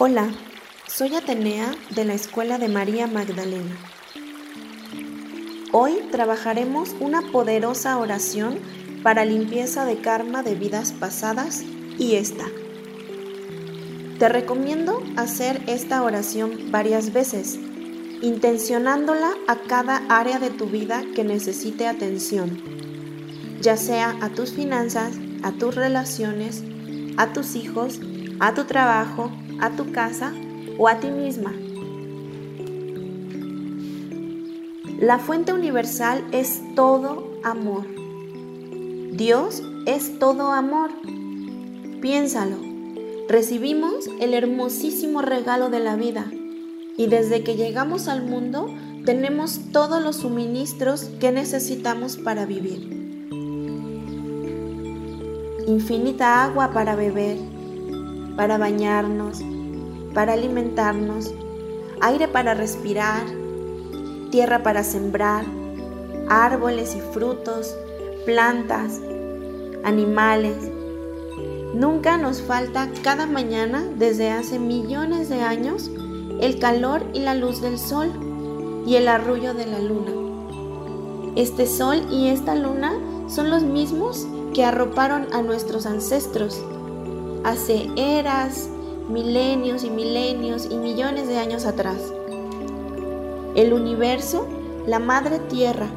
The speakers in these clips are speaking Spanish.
Hola, soy Atenea de la Escuela de María Magdalena. Hoy trabajaremos una poderosa oración para limpieza de karma de vidas pasadas y esta. Te recomiendo hacer esta oración varias veces, intencionándola a cada área de tu vida que necesite atención, ya sea a tus finanzas, a tus relaciones, a tus hijos, a tu trabajo, a tu casa o a ti misma. La fuente universal es todo amor. Dios es todo amor. Piénsalo. Recibimos el hermosísimo regalo de la vida y desde que llegamos al mundo tenemos todos los suministros que necesitamos para vivir. Infinita agua para beber, para bañarnos, para alimentarnos, aire para respirar, tierra para sembrar, árboles y frutos, plantas, animales. Nunca nos falta cada mañana desde hace millones de años el calor y la luz del sol y el arrullo de la luna. Este sol y esta luna son los mismos que arroparon a nuestros ancestros hace eras, milenios y milenios y millones de años atrás. El universo, la madre tierra,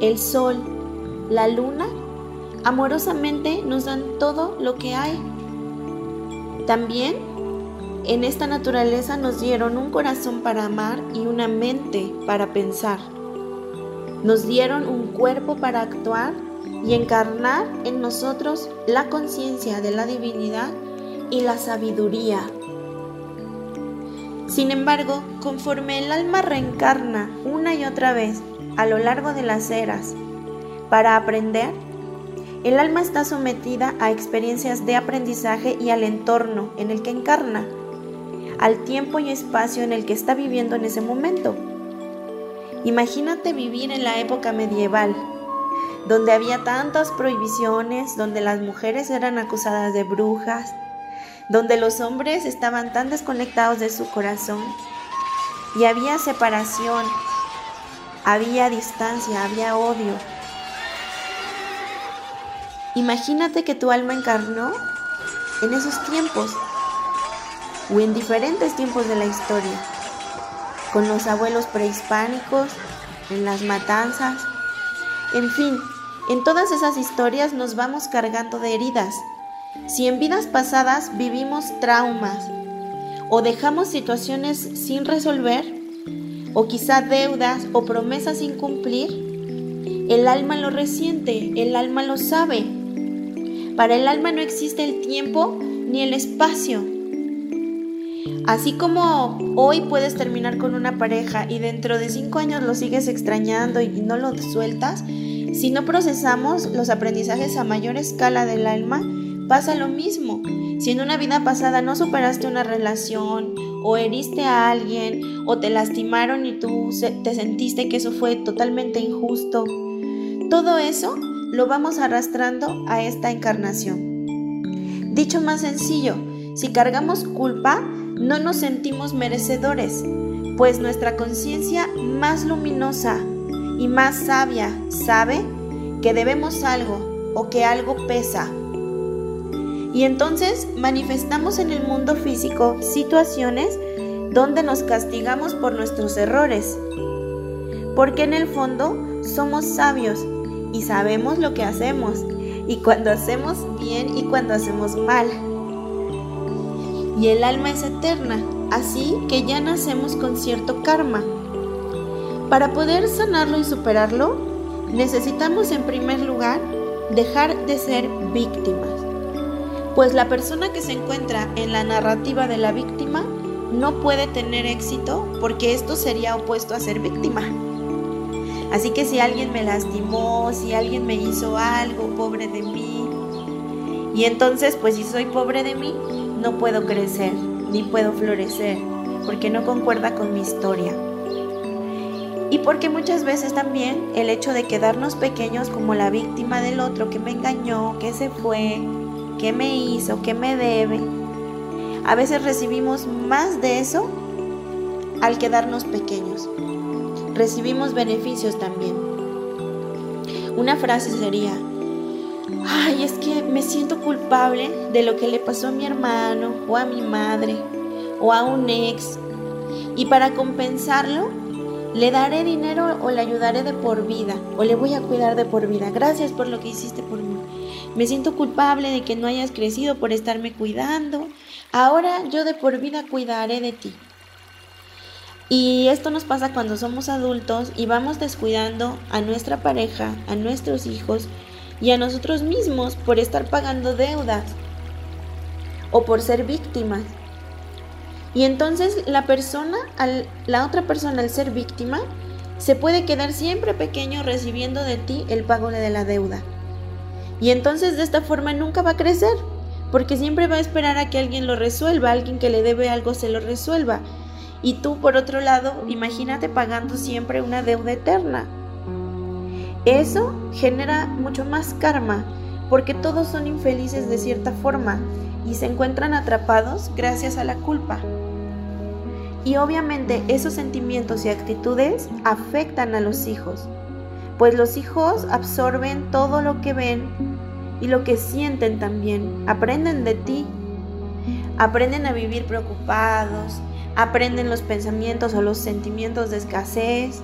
el sol, la luna, amorosamente nos dan todo lo que hay. También en esta naturaleza nos dieron un corazón para amar y una mente para pensar. Nos dieron un cuerpo para actuar y encarnar en nosotros la conciencia de la divinidad y la sabiduría. Sin embargo, conforme el alma reencarna una y otra vez a lo largo de las eras para aprender, el alma está sometida a experiencias de aprendizaje y al entorno en el que encarna, al tiempo y espacio en el que está viviendo en ese momento. Imagínate vivir en la época medieval, donde había tantas prohibiciones, donde las mujeres eran acusadas de brujas, donde los hombres estaban tan desconectados de su corazón y había separación, había distancia, había odio. Imagínate que tu alma encarnó en esos tiempos o en diferentes tiempos de la historia, con los abuelos prehispánicos, en las matanzas, en fin, en todas esas historias nos vamos cargando de heridas si en vidas pasadas vivimos traumas o dejamos situaciones sin resolver, o quizá deudas o promesas sin cumplir, el alma lo resiente, el alma lo sabe. Para el alma no existe el tiempo ni el espacio. Así como hoy puedes terminar con una pareja y dentro de cinco años lo sigues extrañando y no lo sueltas, si no procesamos los aprendizajes a mayor escala del alma, Pasa lo mismo. Si en una vida pasada no superaste una relación o heriste a alguien o te lastimaron y tú te sentiste que eso fue totalmente injusto, todo eso lo vamos arrastrando a esta encarnación. Dicho más sencillo, si cargamos culpa, no nos sentimos merecedores, pues nuestra conciencia más luminosa y más sabia sabe que debemos algo o que algo pesa y entonces manifestamos en el mundo físico situaciones donde nos castigamos por nuestros errores. Porque en el fondo somos sabios y sabemos lo que hacemos y cuando hacemos bien y cuando hacemos mal. Y el alma es eterna, así que ya nacemos con cierto karma. Para poder sanarlo y superarlo, necesitamos en primer lugar dejar de ser víctimas pues la persona que se encuentra en la narrativa de la víctima no puede tener éxito porque esto sería opuesto a ser víctima. Así que si alguien me lastimó, si alguien me hizo algo, pobre de mí, y entonces pues si soy pobre de mí, no puedo crecer, ni puedo florecer, porque no concuerda con mi historia. Y porque muchas veces también el hecho de quedarnos pequeños como la víctima del otro que me engañó, que se fue, qué me hizo, qué me debe, A veces recibimos más de eso al quedarnos pequeños. Recibimos beneficios también. Una frase sería, ay, es que me siento culpable de lo que le pasó a mi hermano o a mi madre o a un ex. Y para compensarlo, le daré dinero o le ayudaré de por vida o le voy a cuidar de por vida. Gracias por lo que hiciste por mí. Me siento culpable de que no hayas crecido por estarme cuidando. Ahora yo de por vida cuidaré de ti. Y esto nos pasa cuando somos adultos y vamos descuidando a nuestra pareja, a nuestros hijos y a nosotros mismos por estar pagando deudas o por ser víctimas. Y entonces la persona, la otra persona al ser víctima, se puede quedar siempre pequeño recibiendo de ti el pago de la deuda. Y entonces de esta forma nunca va a crecer, porque siempre va a esperar a que alguien lo resuelva, alguien que le debe algo se lo resuelva. Y tú, por otro lado, imagínate pagando siempre una deuda eterna. Eso genera mucho más karma, porque todos son infelices de cierta forma y se encuentran atrapados gracias a la culpa. Y obviamente esos sentimientos y actitudes afectan a los hijos, pues los hijos absorben todo lo que ven y lo que sienten también, aprenden de ti, aprenden a vivir preocupados, aprenden los pensamientos o los sentimientos de escasez,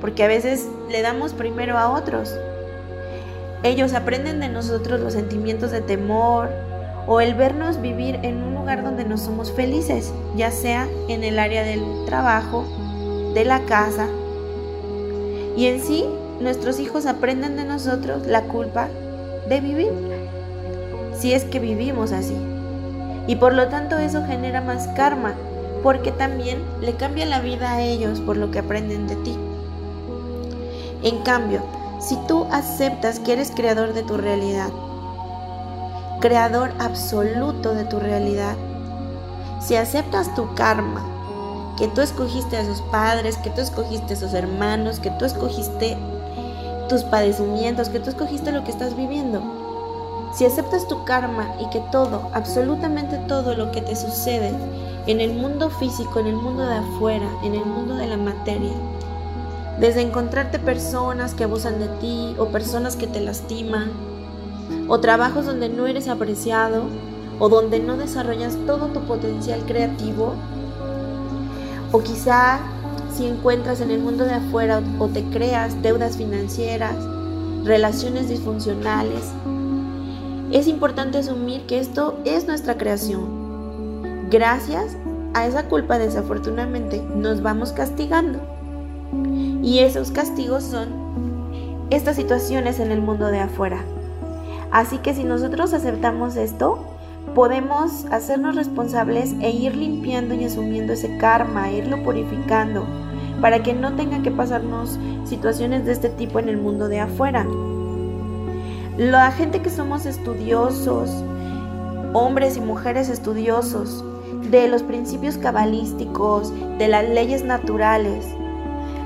porque a veces le damos primero a otros. Ellos aprenden de nosotros los sentimientos de temor o el vernos vivir en un lugar donde no somos felices, ya sea en el área del trabajo, de la casa. Y en sí, nuestros hijos aprenden de nosotros la culpa de vivir, si es que vivimos así. Y por lo tanto eso genera más karma, porque también le cambia la vida a ellos por lo que aprenden de ti. En cambio, si tú aceptas que eres creador de tu realidad, creador absoluto de tu realidad, si aceptas tu karma, que tú escogiste a esos padres, que tú escogiste a esos hermanos, que tú escogiste tus padecimientos, que tú escogiste lo que estás viviendo. Si aceptas tu karma y que todo, absolutamente todo lo que te sucede en el mundo físico, en el mundo de afuera, en el mundo de la materia. Desde encontrarte personas que abusan de ti o personas que te lastiman, o trabajos donde no eres apreciado o donde no desarrollas todo tu potencial creativo, o quizá si encuentras en el mundo de afuera o te creas deudas financieras, relaciones disfuncionales, es importante asumir que esto es nuestra creación Gracias a esa culpa desafortunadamente nos vamos castigando. Y esos castigos son estas situaciones en el mundo de afuera. Así que si nosotros aceptamos esto, podemos hacernos responsables e ir limpiando y asumiendo ese karma, irlo purificando, para que no tenga que pasarnos situaciones de este tipo en el mundo de afuera. La gente que somos estudiosos, hombres y mujeres estudiosos, de los principios cabalísticos, de las leyes naturales,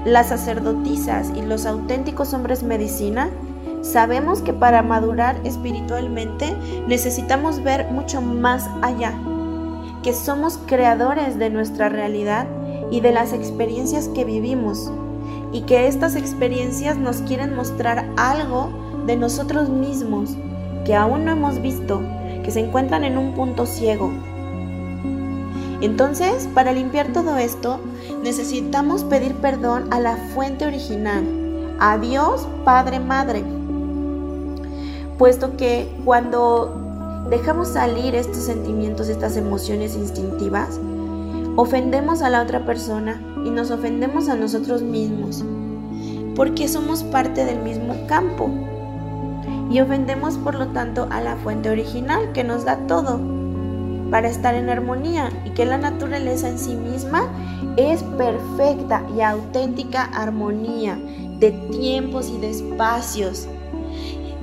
las sacerdotisas y los auténticos hombres medicina, sabemos que para madurar espiritualmente necesitamos ver mucho más allá, que somos creadores de nuestra realidad y de las experiencias que vivimos, y que estas experiencias nos quieren mostrar algo de nosotros mismos que aún no hemos visto, que se encuentran en un punto ciego, entonces, para limpiar todo esto, necesitamos pedir perdón a la fuente original, a Dios Padre Madre, puesto que cuando dejamos salir estos sentimientos, estas emociones instintivas, ofendemos a la otra persona y nos ofendemos a nosotros mismos, porque somos parte del mismo campo. Y ofendemos por lo tanto a la fuente original que nos da todo para estar en armonía y que la naturaleza en sí misma es perfecta y auténtica armonía de tiempos y de espacios,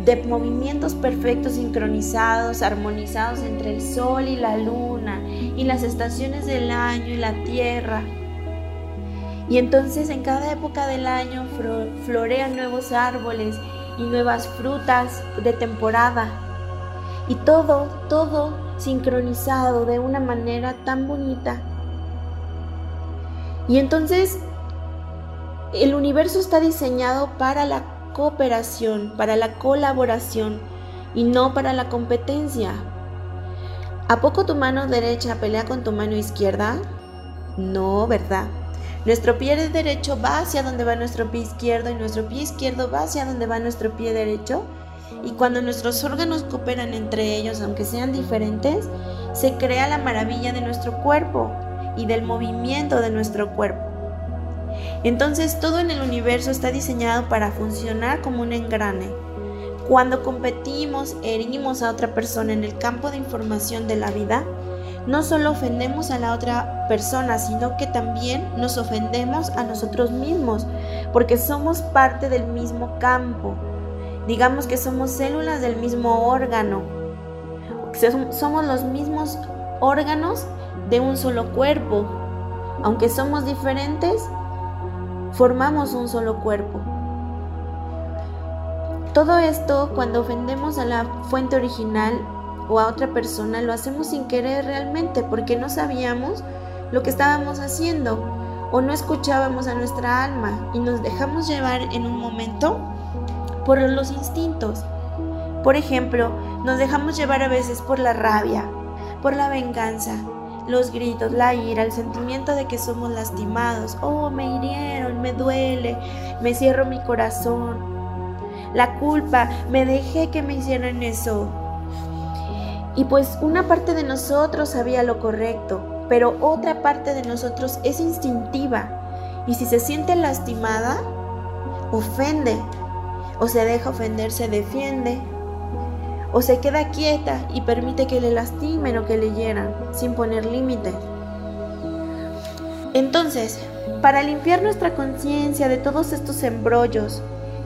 de movimientos perfectos sincronizados, armonizados entre el sol y la luna y las estaciones del año y la tierra. Y entonces en cada época del año florean nuevos árboles y nuevas frutas de temporada. Y todo, todo sincronizado de una manera tan bonita. Y entonces el universo está diseñado para la cooperación, para la colaboración y no para la competencia. ¿A poco tu mano derecha pelea con tu mano izquierda? No, ¿verdad? Nuestro pie derecho va hacia donde va nuestro pie izquierdo y nuestro pie izquierdo va hacia donde va nuestro pie derecho. Y cuando nuestros órganos cooperan entre ellos, aunque sean diferentes, se crea la maravilla de nuestro cuerpo y del movimiento de nuestro cuerpo. Entonces todo en el universo está diseñado para funcionar como un engrane. Cuando competimos, herimos a otra persona en el campo de información de la vida, no solo ofendemos a la otra persona, sino que también nos ofendemos a nosotros mismos, porque somos parte del mismo campo. Digamos que somos células del mismo órgano. Somos los mismos órganos de un solo cuerpo. Aunque somos diferentes, formamos un solo cuerpo. Todo esto, cuando ofendemos a la fuente original o a otra persona, lo hacemos sin querer realmente porque no sabíamos lo que estábamos haciendo o no escuchábamos a nuestra alma y nos dejamos llevar en un momento por los instintos. Por ejemplo, nos dejamos llevar a veces por la rabia, por la venganza, los gritos, la ira, el sentimiento de que somos lastimados. Oh, me hirieron, me duele, me cierro mi corazón. La culpa, me dejé que me hicieran eso. Y pues una parte de nosotros sabía lo correcto, pero otra parte de nosotros es instintiva. Y si se siente lastimada, ofende. O se deja ofender, se defiende, o se queda quieta y permite que le lastimen o que le hieran sin poner límites. Entonces, para limpiar nuestra conciencia de todos estos embrollos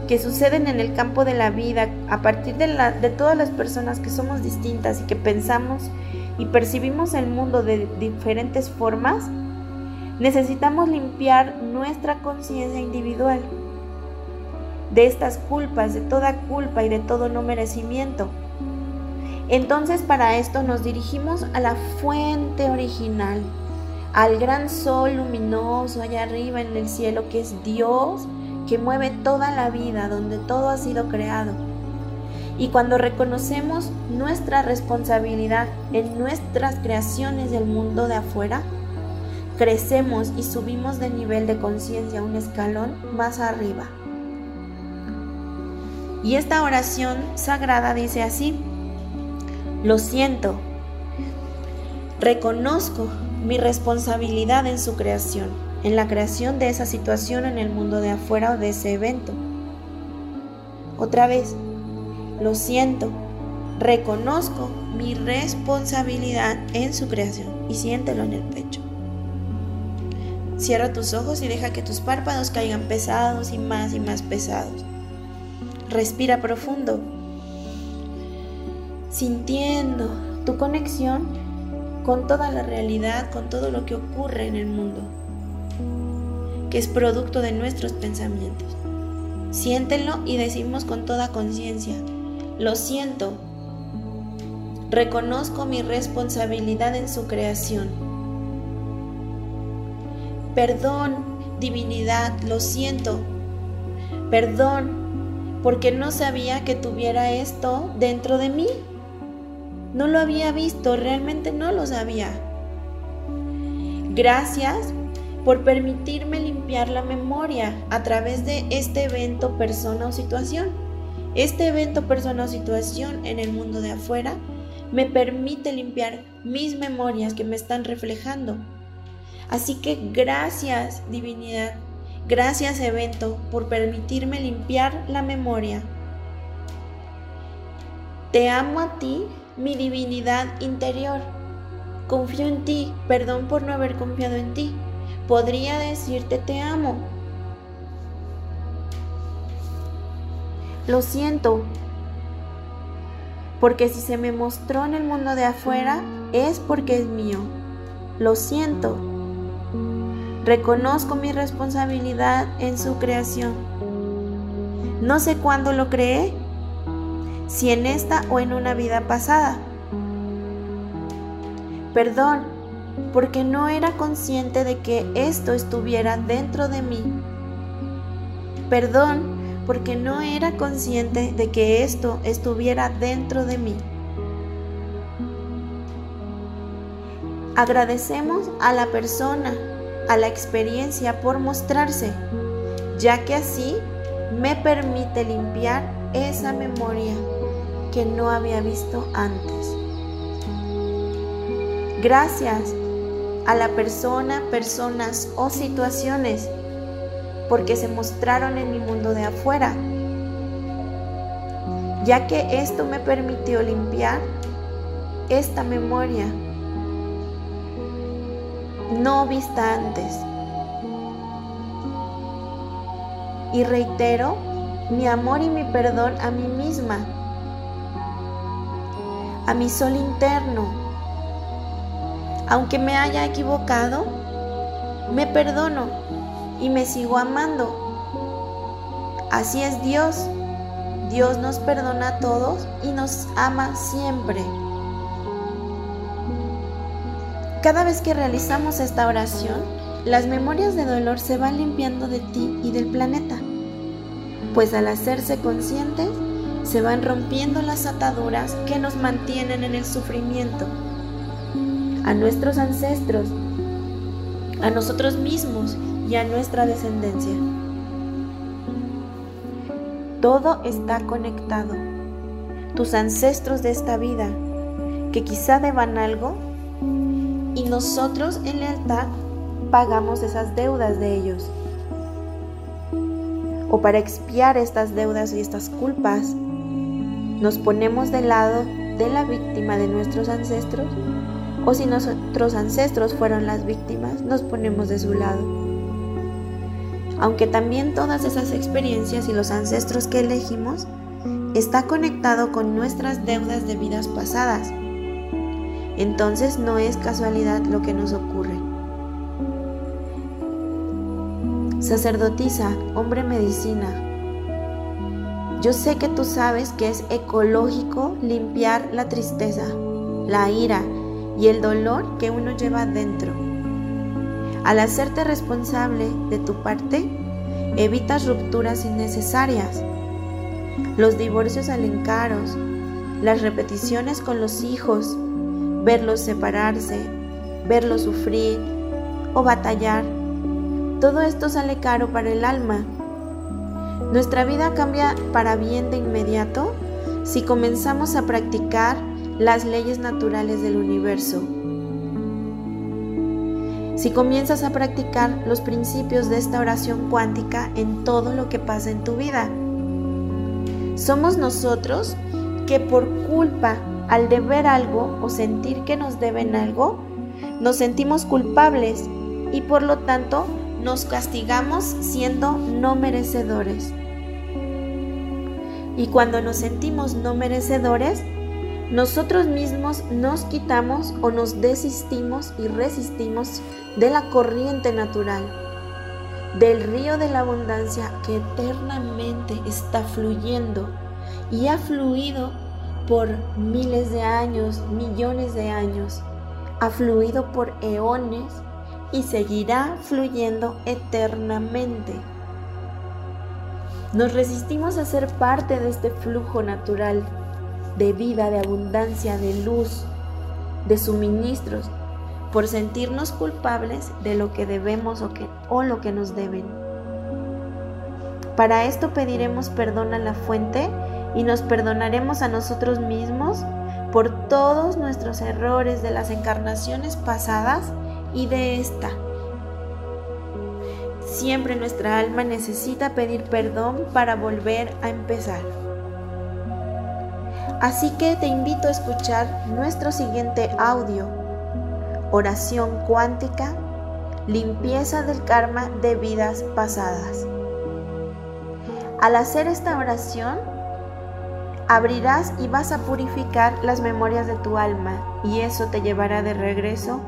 que suceden en el campo de la vida a partir de, todas las personas que somos distintas y que pensamos y percibimos el mundo de diferentes formas, necesitamos limpiar nuestra conciencia individual de estas culpas, de toda culpa y de todo no merecimiento. Entonces para esto nos dirigimos a la fuente original, al gran sol luminoso allá arriba en el cielo que es Dios, que mueve toda la vida, donde todo ha sido creado. Y cuando reconocemos nuestra responsabilidad en nuestras creaciones del mundo de afuera, crecemos y subimos de nivel de conciencia un escalón más arriba. Y esta oración sagrada dice así, lo siento. Reconozco mi responsabilidad en su creación, en la creación de esa situación en el mundo de afuera o de ese evento. Otra vez, lo siento. Reconozco mi responsabilidad en su creación y siéntelo en el pecho. Cierra tus ojos y deja que tus párpados caigan pesados y más y más pesados. Respira profundo sintiendo tu conexión con toda la realidad, con todo lo que ocurre en el mundo, que es producto de nuestros pensamientos. Siéntelo y decimos con toda conciencia, lo siento, reconozco mi responsabilidad en su creación. Perdón, divinidad, lo siento. Perdón, porque no sabía que tuviera esto dentro de mí. No lo había visto, realmente no lo sabía. Gracias por permitirme limpiar la memoria a través de este evento, persona o situación. Este evento, persona o situación en el mundo de afuera me permite limpiar mis memorias que me están reflejando. Así que gracias divinidad, gracias evento por permitirme limpiar la memoria. Te amo a ti mi divinidad interior. Confío en ti, perdón por no haber confiado en ti. Podría decirte te amo. Lo siento, porque si se me mostró en el mundo de afuera es porque es mío. Lo siento. Reconozco mi responsabilidad en su creación. No sé cuándo lo creé, si en esta o en una vida pasada. Perdón, porque no era consciente de que esto estuviera dentro de mí. Perdón, porque no era consciente de que esto estuviera dentro de mí. Agradecemos a la persona, a la experiencia por mostrarse, ya que así me permite limpiar esa memoria que no había visto antes. Gracias a la persona, personas o situaciones porque se mostraron en mi mundo de afuera, ya que esto me permitió limpiar esta memoria no vista antes. Y reitero mi amor y mi perdón a mí misma, a mi sol interno. Aunque me haya equivocado, me perdono y me sigo amando. Así es Dios. Dios nos perdona a todos y nos ama siempre. Cada vez que realizamos esta oración, las memorias de dolor se van limpiando de ti y del planeta, pues al hacerse conscientes, se van rompiendo las ataduras que nos mantienen en el sufrimiento. A nuestros ancestros, a nosotros mismos y a nuestra descendencia. Todo está conectado. Tus ancestros de esta vida, que quizá deban algo, y nosotros en lealtad pagamos esas deudas de ellos. O para expiar estas deudas y estas culpas, nos ponemos del lado de la víctima de nuestros ancestros, o si nuestros ancestros fueron las víctimas, nos ponemos de su lado. Aunque también todas esas experiencias y los ancestros que elegimos está conectado con nuestras deudas de vidas pasadas entonces no es casualidad lo que nos ocurre. Sacerdotisa, hombre medicina, yo sé que tú sabes que es ecológico limpiar la tristeza, la ira y el dolor que uno lleva dentro. Al hacerte responsable de tu parte, evitas rupturas innecesarias, los divorcios alencaros, las repeticiones con los hijos, verlos separarse, verlos sufrir o batallar. Todo esto sale caro para el alma. Nuestra vida cambia para bien de inmediato si comenzamos a practicar las leyes naturales del universo. Si comienzas a practicar los principios de esta oración cuántica en todo lo que pasa en tu vida. Somos nosotros que por culpa al deber algo o sentir que nos deben algo, nos sentimos culpables y por lo tanto nos castigamos siendo no merecedores. Y cuando nos sentimos no merecedores, nosotros mismos nos quitamos o nos desistimos y resistimos de la corriente natural, del río de la abundancia que eternamente está fluyendo y ha fluido por miles de años, millones de años, ha fluido por eones y seguirá fluyendo eternamente. Nos resistimos a ser parte de este flujo natural de vida, de abundancia, de luz, de suministros, por sentirnos culpables de lo que debemos o, que, lo que nos deben. Para esto pediremos perdón a la fuente y nos perdonaremos a nosotros mismos por todos nuestros errores de las encarnaciones pasadas y de esta. Siempre nuestra alma necesita pedir perdón para volver a empezar. Así que te invito a escuchar nuestro siguiente audio, oración cuántica, limpieza del karma de vidas pasadas. Al hacer esta oración, abrirás y vas a purificar las memorias de tu alma y eso te llevará de regreso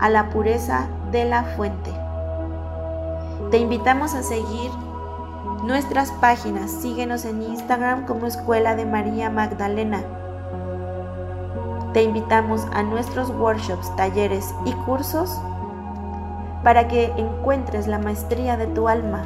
a la pureza de la fuente. Te invitamos a seguir nuestras páginas. Síguenos en Instagram como Escuela de María Magdalena. Te invitamos a nuestros workshops, talleres y cursos para que encuentres la maestría de tu alma